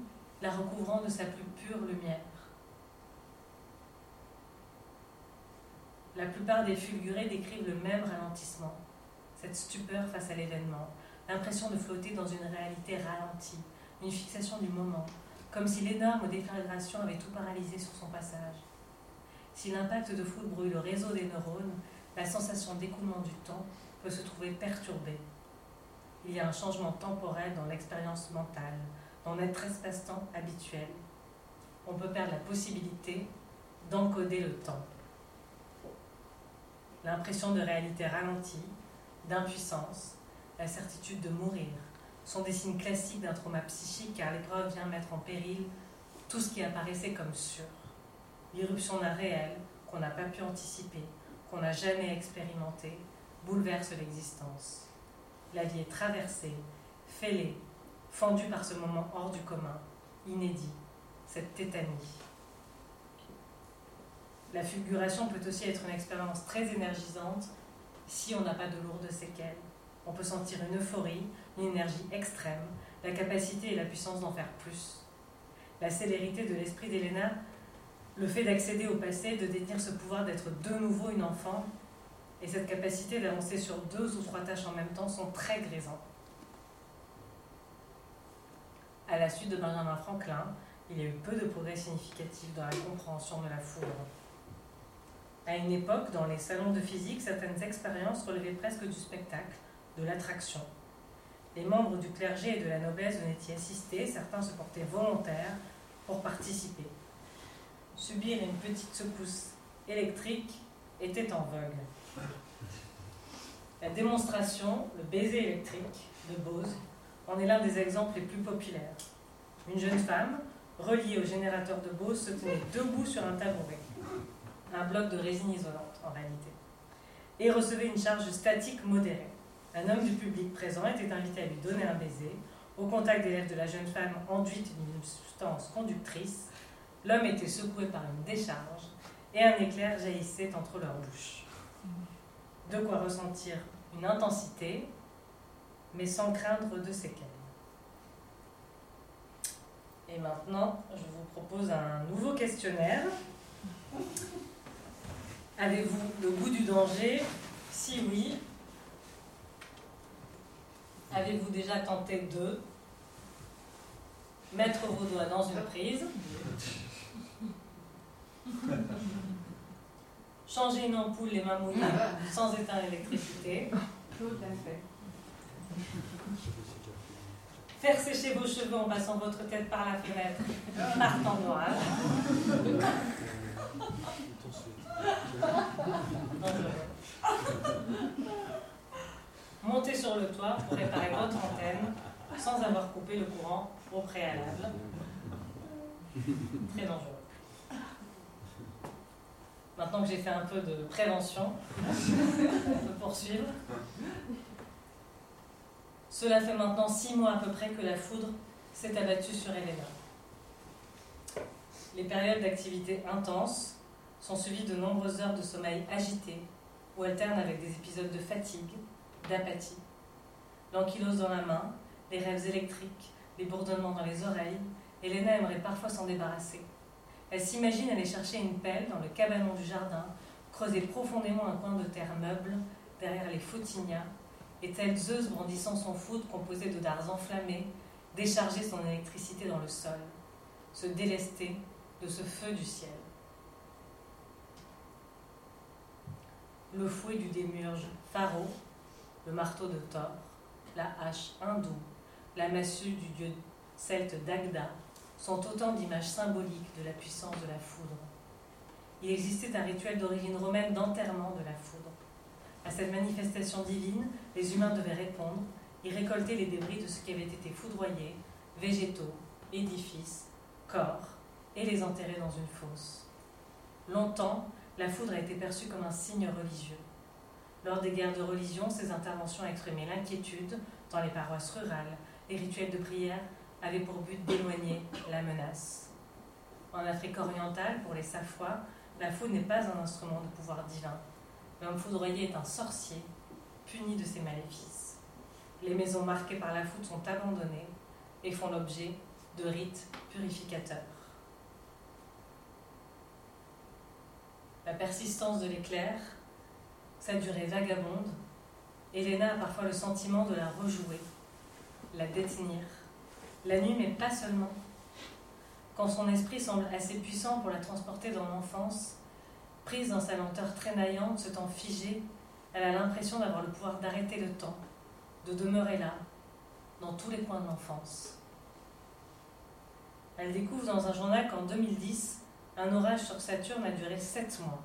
la recouvrant de sa plus pure lumière. La plupart des fulgurés décrivent le même ralentissement, cette stupeur face à l'événement, l'impression de flotter dans une réalité ralentie, une fixation du moment, comme si l'énorme déflagration avait tout paralysé sur son passage. Si l'impact de foudre brûle le réseau des neurones, la sensation d'écoulement du temps peut se trouver perturbée. Il y a un changement temporel dans l'expérience mentale, dans notre espace-temps habituel. On peut perdre la possibilité d'encoder le temps. L'impression de réalité ralentie, d'impuissance, la certitude de mourir sont des signes classiques d'un trauma psychique car l'épreuve vient mettre en péril tout ce qui apparaissait comme sûr. L'irruption d'un réel qu'on n'a pas pu anticiper, qu'on n'a jamais expérimenté, bouleverse l'existence. La vie est traversée, fêlée, fendue par ce moment hors du commun, inédit, cette tétanie. La fulguration peut aussi être une expérience très énergisante si on n'a pas de lourdes séquelles. On peut sentir une euphorie, une énergie extrême, la capacité et la puissance d'en faire plus. La célérité de l'esprit d'Elena, le fait d'accéder au passé, de détenir ce pouvoir d'être de nouveau une enfant, et cette capacité d'avancer sur deux ou trois tâches en même temps sont très grisants. À la suite de Benjamin Franklin, il y a eu peu de progrès significatifs dans la compréhension de la foudre. À une époque, dans les salons de physique, certaines expériences relevaient presque du spectacle, de l'attraction. Les membres du clergé et de la noblesse venaient y assister, certains se portaient volontaires pour participer. Subir une petite secousse électrique était en vogue. La démonstration, le baiser électrique de Bose, en est l'un des exemples les plus populaires. Une jeune femme, reliée au générateur de Bose, se tenait debout sur un tabouret, un bloc de résine isolante en réalité, et recevait une charge statique modérée. Un homme du public présent était invité à lui donner un baiser. Au contact des lèvres de la jeune femme enduite d'une substance conductrice, l'homme était secoué par une décharge et un éclair jaillissait entre leurs bouches. De quoi ressentir une intensité, mais sans craindre de séquelles. Et maintenant, je vous propose un nouveau questionnaire. Avez-vous le goût du danger? Si oui, avez-vous déjà tenté de mettre vos doigts dans une prise? Changer une ampoule les mains mouillées sans éteindre l'électricité? Tout à fait. Faire sécher vos cheveux en passant votre tête par la fenêtre par temps d'orage. Monter sur le toit pour réparer votre antenne sans avoir coupé le courant au préalable. Très dangereux. Maintenant que j'ai fait un peu de prévention, on peut poursuivre. Cela fait maintenant six mois à peu près que la foudre s'est abattue sur Elena. Les périodes d'activité intense sont suivies de nombreuses heures de sommeil agité ou alternent avec des épisodes de fatigue, d'apathie. L'ankylose dans la main, les rêves électriques, les bourdonnements dans les oreilles, Elena aimerait parfois s'en débarrasser. Elle s'imagine aller chercher une pelle dans le cabanon du jardin, creuser profondément un coin de terre meuble derrière les fautinias, et telle Zeus brandissant son foudre composé de dards enflammés, décharger son électricité dans le sol, se délester de ce feu du ciel. Le fouet du démurge Pharaon, le marteau de Thor, la hache hindoue, la massue du dieu celte Dagda, sont autant d'images symboliques de la puissance de la foudre. Il existait un rituel d'origine romaine d'enterrement de la foudre. À cette manifestation divine, les humains devaient répondre et récolter les débris de ce qui avait été foudroyé, végétaux, édifices, corps, et les enterrer dans une fosse. Longtemps, la foudre a été perçue comme un signe religieux. Lors des guerres de religion, ces interventions exprimé l'inquiétude dans les paroisses rurales. Les rituels de prière avaient pour but d'éloigner la menace. En Afrique orientale, pour les Safois, la foudre n'est pas un instrument de pouvoir divin. L'homme foudroyé est un sorcier, puni de ses maléfices. Les maisons marquées par la foudre sont abandonnées et font l'objet de rites purificateurs. La persistance de l'éclair, sa durée vagabonde, Elena a parfois le sentiment de la rejouer, la détenir, la nuit, mais pas seulement. Quand son esprit semble assez puissant pour la transporter dans l'enfance, prise dans sa lenteur traînaillante, ce temps figé, elle a l'impression d'avoir le pouvoir d'arrêter le temps, de demeurer là, dans tous les coins de l'enfance. Elle découvre dans un journal qu'en 2010, un orage sur Saturne a duré sept mois.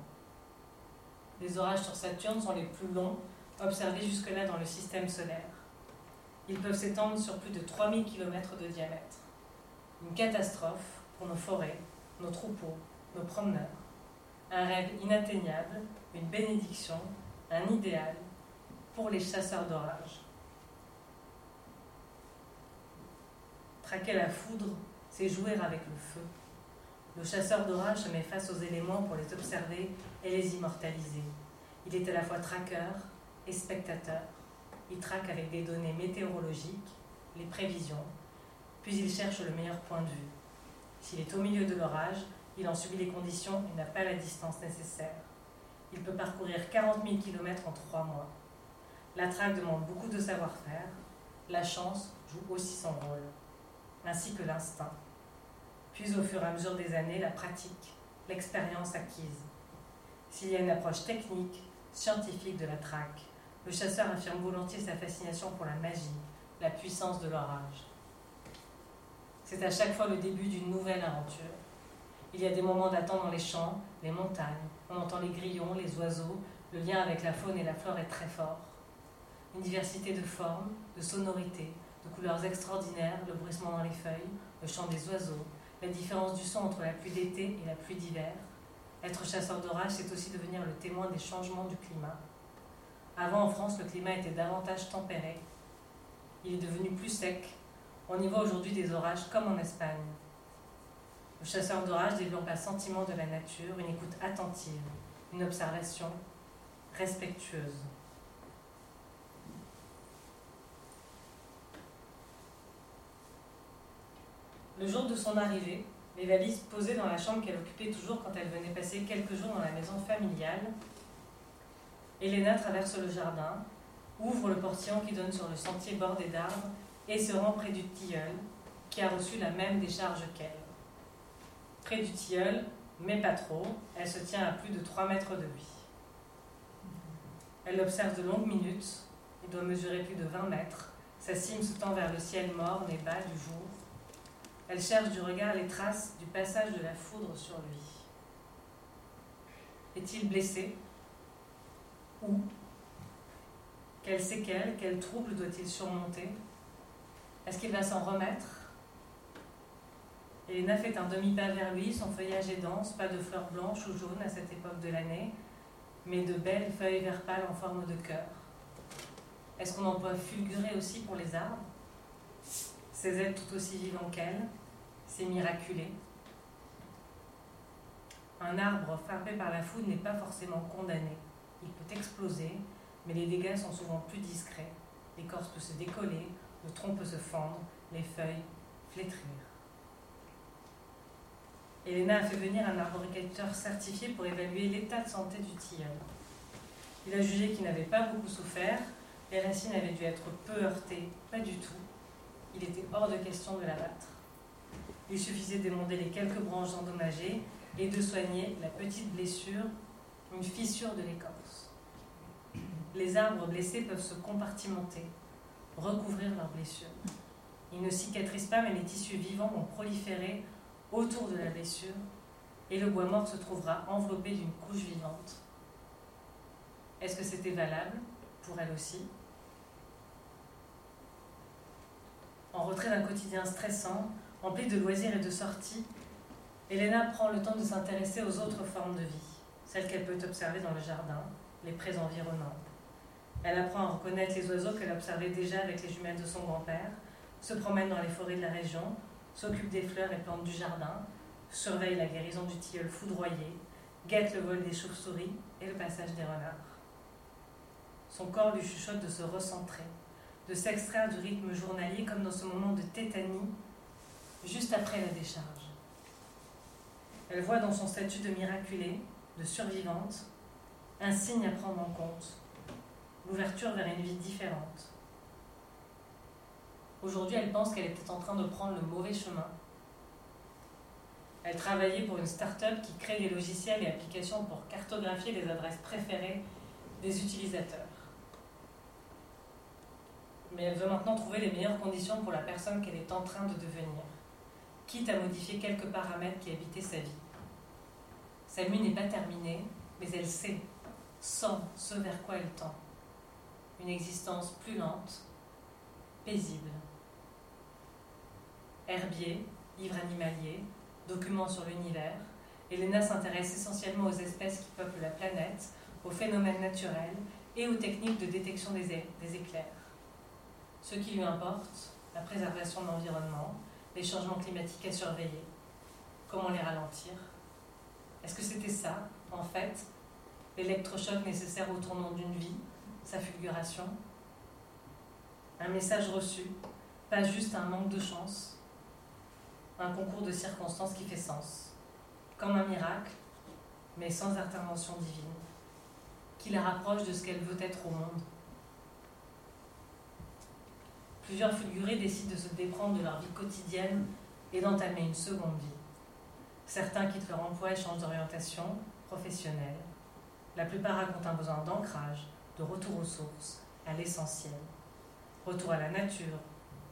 Les orages sur Saturne sont les plus longs observés jusque-là dans le système solaire. Ils peuvent s'étendre sur plus de 3000 km de diamètre. Une catastrophe pour nos forêts, nos troupeaux, nos promeneurs. Un rêve inatteignable, une bénédiction, un idéal pour les chasseurs d'orage. Traquer la foudre, c'est jouer avec le feu. Le chasseur d'orage se met face aux éléments pour les observer et les immortaliser. Il est à la fois traqueur et spectateur. Il traque avec des données météorologiques, les prévisions, puis il cherche le meilleur point de vue. S'il est au milieu de l'orage, il en subit les conditions et n'a pas la distance nécessaire. Il peut parcourir 40 000 km en trois mois. La traque demande beaucoup de savoir-faire. La chance joue aussi son rôle, ainsi que l'instinct au fur et à mesure des années, la pratique, l'expérience acquise. S'il y a une approche technique, scientifique de la traque, le chasseur affirme volontiers sa fascination pour la magie, la puissance de l'orage. C'est à chaque fois le début d'une nouvelle aventure. Il y a des moments d'attente dans les champs, les montagnes, on entend les grillons, les oiseaux, le lien avec la faune et la flore est très fort. Une diversité de formes, de sonorités, de couleurs extraordinaires, le bruissement dans les feuilles, le chant des oiseaux, la différence du son entre la pluie d'été et la pluie d'hiver. Être chasseur d'orage, c'est aussi devenir le témoin des changements du climat. Avant, en France, le climat était davantage tempéré. Il est devenu plus sec. On y voit aujourd'hui des orages comme en Espagne. Le chasseur d'orage développe un sentiment de la nature, une écoute attentive, une observation respectueuse. Le jour de son arrivée, les valises posées dans la chambre qu'elle occupait toujours quand elle venait passer quelques jours dans la maison familiale, Elena traverse le jardin, ouvre le portillon qui donne sur le sentier bordé d'arbres et se rend près du tilleul, qui a reçu la même décharge qu'elle. Près du tilleul, mais pas trop, elle se tient à plus de 3 mètres de lui. Elle l'observe de longues minutes, il doit mesurer plus de 20 mètres, sa cime se tend vers le ciel morne et bas du jour, elle cherche du regard les traces du passage de la foudre sur lui. Est-il blessé? Où Quelles séquelles, quels troubles doit-il surmonter? Est-ce qu'il va s'en remettre? Elena fait un demi-pas vers lui, son feuillage est dense, pas de fleurs blanches ou jaunes à cette époque de l'année, mais de belles feuilles vert pâle en forme de cœur. Est-ce qu'on en peut fulgurer aussi pour les arbres? Ces êtres tout aussi vivants qu'elle c'est miraculé. Un arbre frappé par la foudre n'est pas forcément condamné. Il peut exploser, mais les dégâts sont souvent plus discrets. L'écorce peut se décoller, le tronc peut se fendre, les feuilles flétrir. Elena a fait venir un arboriculteur certifié pour évaluer l'état de santé du tilleul. Il a jugé qu'il n'avait pas beaucoup souffert, les racines avaient dû être peu heurtées, pas du tout. Il était hors de question de l'abattre. Il suffisait d'émonder les quelques branches endommagées et de soigner la petite blessure, une fissure de l'écorce. Les arbres blessés peuvent se compartimenter, recouvrir leurs blessures. Il ne cicatrise pas, mais les tissus vivants vont proliférer autour de la blessure et le bois mort se trouvera enveloppé d'une couche vivante. Est-ce que c'était valable pour elle aussi? En retrait d'un quotidien stressant, empli de loisirs et de sorties, Elena prend le temps de s'intéresser aux autres formes de vie, celles qu'elle peut observer dans le jardin, les prés environnants. Elle apprend à reconnaître les oiseaux qu'elle observait déjà avec les jumelles de son grand-père, se promène dans les forêts de la région, s'occupe des fleurs et plantes du jardin, surveille la guérison du tilleul foudroyé, guette le vol des chauves-souris et le passage des renards. Son corps lui chuchote de se recentrer, de s'extraire du rythme journalier comme dans ce moment de tétanie, juste après la décharge. Elle voit dans son statut de miraculée, de survivante, un signe à prendre en compte, l'ouverture vers une vie différente. Aujourd'hui, elle pense qu'elle était en train de prendre le mauvais chemin. Elle travaillait pour une start-up qui crée des logiciels et applications pour cartographier les adresses préférées des utilisateurs. Mais elle veut maintenant trouver les meilleures conditions pour la personne qu'elle est en train de devenir, quitte à modifier quelques paramètres qui habitaient sa vie. Sa nuit n'est pas terminée, mais elle sait, sent ce vers quoi elle tend. Une existence plus lente, paisible. Herbier, livre animalier, documents sur l'univers, Elena s'intéresse essentiellement aux espèces qui peuplent la planète, aux phénomènes naturels et aux techniques de détection des, des éclairs. Ce qui lui importe, la préservation de l'environnement, les changements climatiques à surveiller, comment les ralentir? Est-ce que c'était ça, en fait, l'électrochoc nécessaire au tournant d'une vie, sa fulguration? Un message reçu, pas juste un manque de chance, un concours de circonstances qui fait sens, comme un miracle, mais sans intervention divine, qui la rapproche de ce qu'elle veut être au monde. Plusieurs fulgurés décident de se déprendre de leur vie quotidienne et d'entamer une seconde vie. Certains quittent leur emploi et changent d'orientation professionnelle. La plupart racontent un besoin d'ancrage, de retour aux sources, à l'essentiel. Retour à la nature,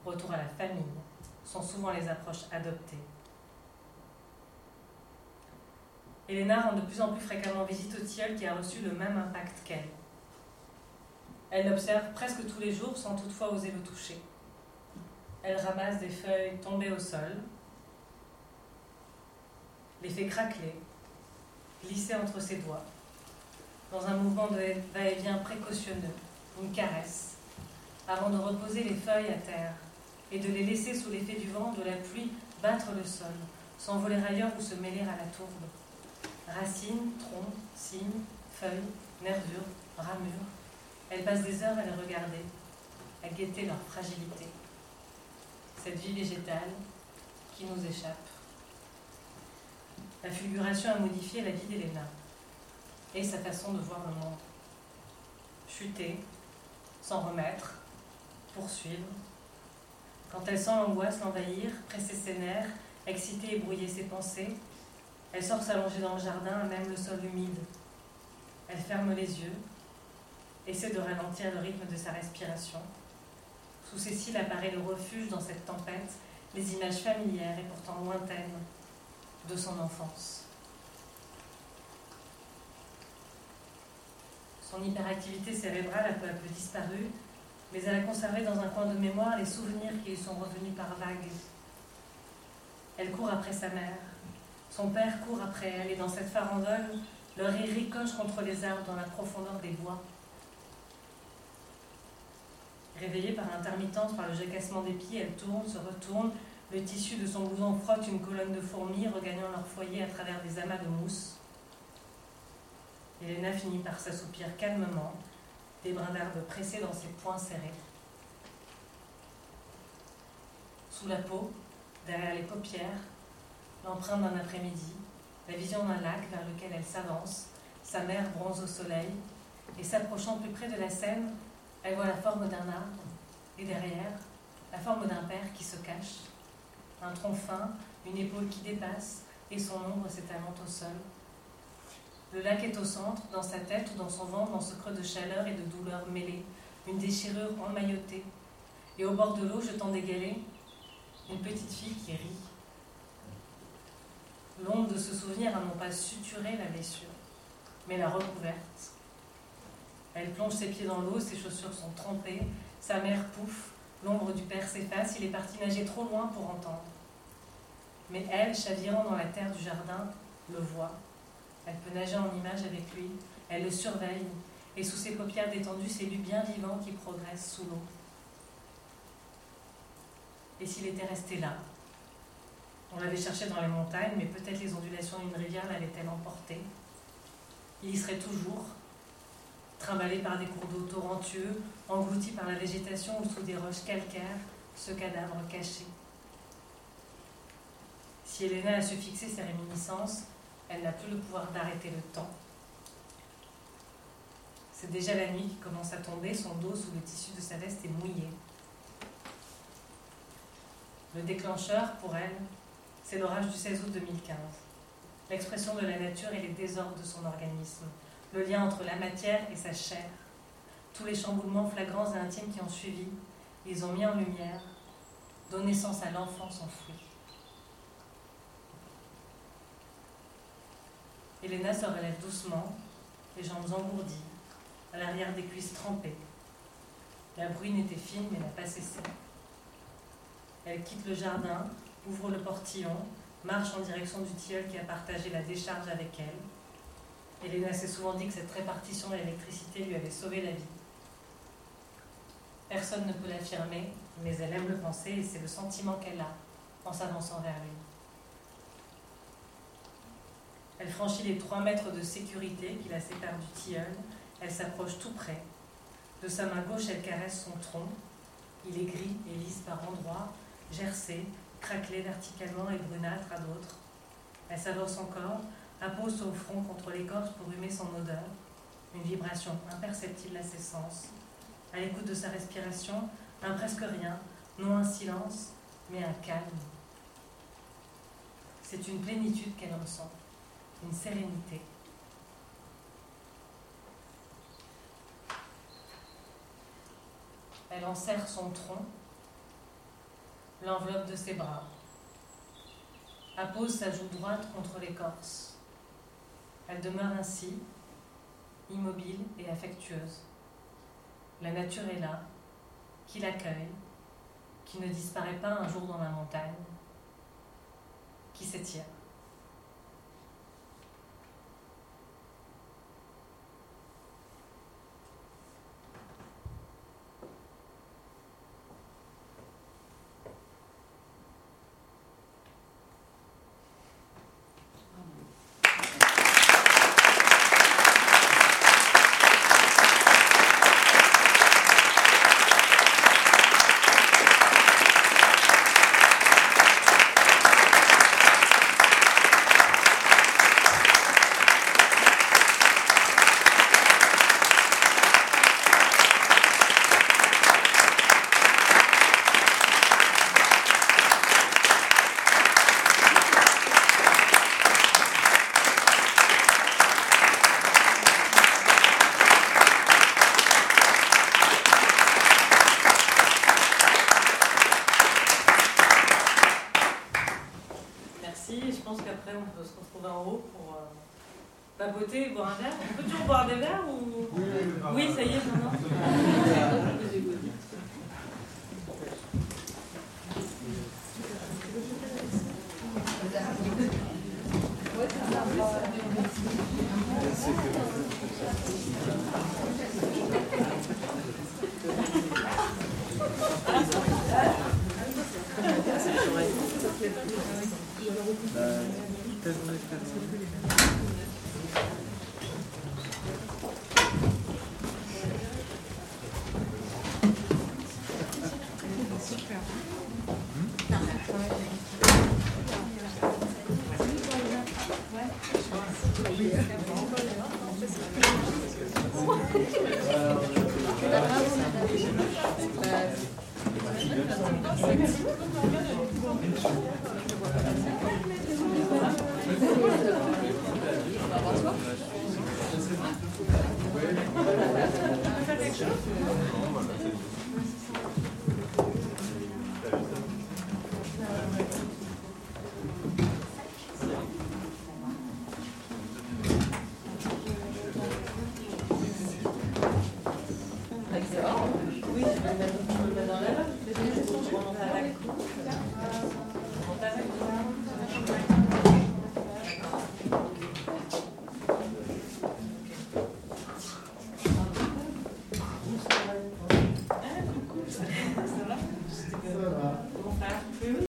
retour à la famille, sont souvent les approches adoptées. Elena rend de plus en plus fréquemment visite au tilleul qui a reçu le même impact qu'elle. Elle l'observe presque tous les jours sans toutefois oser le toucher. Elle ramasse des feuilles tombées au sol, les fait craquer, glisser entre ses doigts, dans un mouvement de va-et-vient précautionneux, une caresse, avant de reposer les feuilles à terre et de les laisser sous l'effet du vent, de la pluie, battre le sol, s'envoler ailleurs ou se mêler à la tourbe. Racines, troncs, cimes, feuilles, nervures, ramures, elle passe des heures à les regarder, à guetter leur fragilité. Cette vie végétale qui nous échappe. La fulguration a modifié la vie d'Elena et sa façon de voir le monde. Chuter, s'en remettre, poursuivre. Quand elle sent l'angoisse l'envahir, presser ses nerfs, exciter et brouiller ses pensées, elle sort s'allonger dans le jardin, même le sol humide. Elle ferme les yeux, essaie de ralentir le rythme de sa respiration. Sous cils apparaît le refuge dans cette tempête, les images familières et pourtant lointaines de son enfance. Son hyperactivité cérébrale a peu à peu disparu, mais elle a conservé dans un coin de mémoire les souvenirs qui lui sont revenus par vagues. Elle court après sa mère. Son père court après elle, et dans cette farandole, le rire ricoche contre les arbres dans la profondeur des bois. Réveillée par l'intermittence, par le jacassement des pieds, elle tourne, se retourne. Le tissu de son blouson frotte une colonne de fourmis, regagnant leur foyer à travers des amas de mousse. Elena finit par s'assoupir calmement, des brins d'herbe pressés dans ses poings serrés. Sous la peau, derrière les paupières, l'empreinte d'un après-midi, la vision d'un lac vers lequel elle s'avance, sa mère bronze au soleil, et s'approchant plus près de la Seine, elle voit la forme d'un arbre, et derrière, la forme d'un père qui se cache, un tronc fin, une épaule qui dépasse, et son ombre s'étalant au sol. Le lac est au centre, dans sa tête ou dans son ventre, dans ce creux de chaleur et de douleur mêlée, une déchirure emmaillotée. Et au bord de l'eau, jetant des galets, une petite fille qui rit. L'ombre de ce souvenir n'a non pas suturé la blessure, mais la recouverte. Elle plonge ses pieds dans l'eau, ses chaussures sont trempées, sa mère pouffe, l'ombre du père s'efface, il est parti nager trop loin pour entendre. Mais elle, chavirant dans la terre du jardin, le voit. Elle peut nager en image avec lui, elle le surveille, et sous ses paupières détendues, c'est lui bien vivant qui progresse sous l'eau. Et s'il était resté là? On l'avait cherché dans les montagnes, mais peut-être les ondulations d'une rivière l'avaient-elles emporté? Il y serait toujours, trimballé par des cours d'eau torrentueux, englouti par la végétation ou sous des roches calcaires, ce cadavre caché. Si Elena a su fixer ses réminiscences, elle n'a plus le pouvoir d'arrêter le temps. C'est déjà la nuit qui commence à tomber, son dos sous le tissu de sa veste est mouillé. Le déclencheur, pour elle, c'est l'orage du 16 août 2015. L'expression de la nature et les désordres de son organisme. Le lien entre la matière et sa chair. Tous les chamboulements flagrants et intimes qui ont suivi, ils ont mis en lumière, donné sens à l'enfance enfouie. Elena se relève doucement, les jambes engourdies, à l'arrière des cuisses trempées. La bruine était fine mais n'a pas cessé. Elle quitte le jardin, ouvre le portillon, marche en direction du tilleul qui a partagé la décharge avec elle. Elena s'est souvent dit que cette répartition de l'électricité lui avait sauvé la vie. Personne ne peut l'affirmer, mais elle aime le penser et c'est le sentiment qu'elle a en s'avançant vers lui. Elle franchit les trois mètres de sécurité qui la séparent du tilleul. Elle s'approche tout près. De sa main gauche, elle caresse son tronc. Il est gris et lisse par endroits, gercé, craquelé verticalement et brunâtre à d'autres. Elle s'avance encore, appose son front contre l'écorce pour humer son odeur. Une vibration imperceptible à ses sens. À l'écoute de sa respiration, un presque rien, non un silence, mais un calme. C'est une plénitude qu'elle ressent une sérénité. Elle enserre son tronc, l'enveloppe de ses bras, appose sa joue droite contre l'écorce. Elle demeure ainsi, immobile et affectueuse. La nature est là, qui l'accueille, qui ne disparaît pas un jour dans la montagne, qui s'étire. merci. Je pense qu'après, on peut se retrouver en haut pour euh, et boire un verre. On peut toujours boire des verres ou... Oui, ça y est, maintenant. Gracias.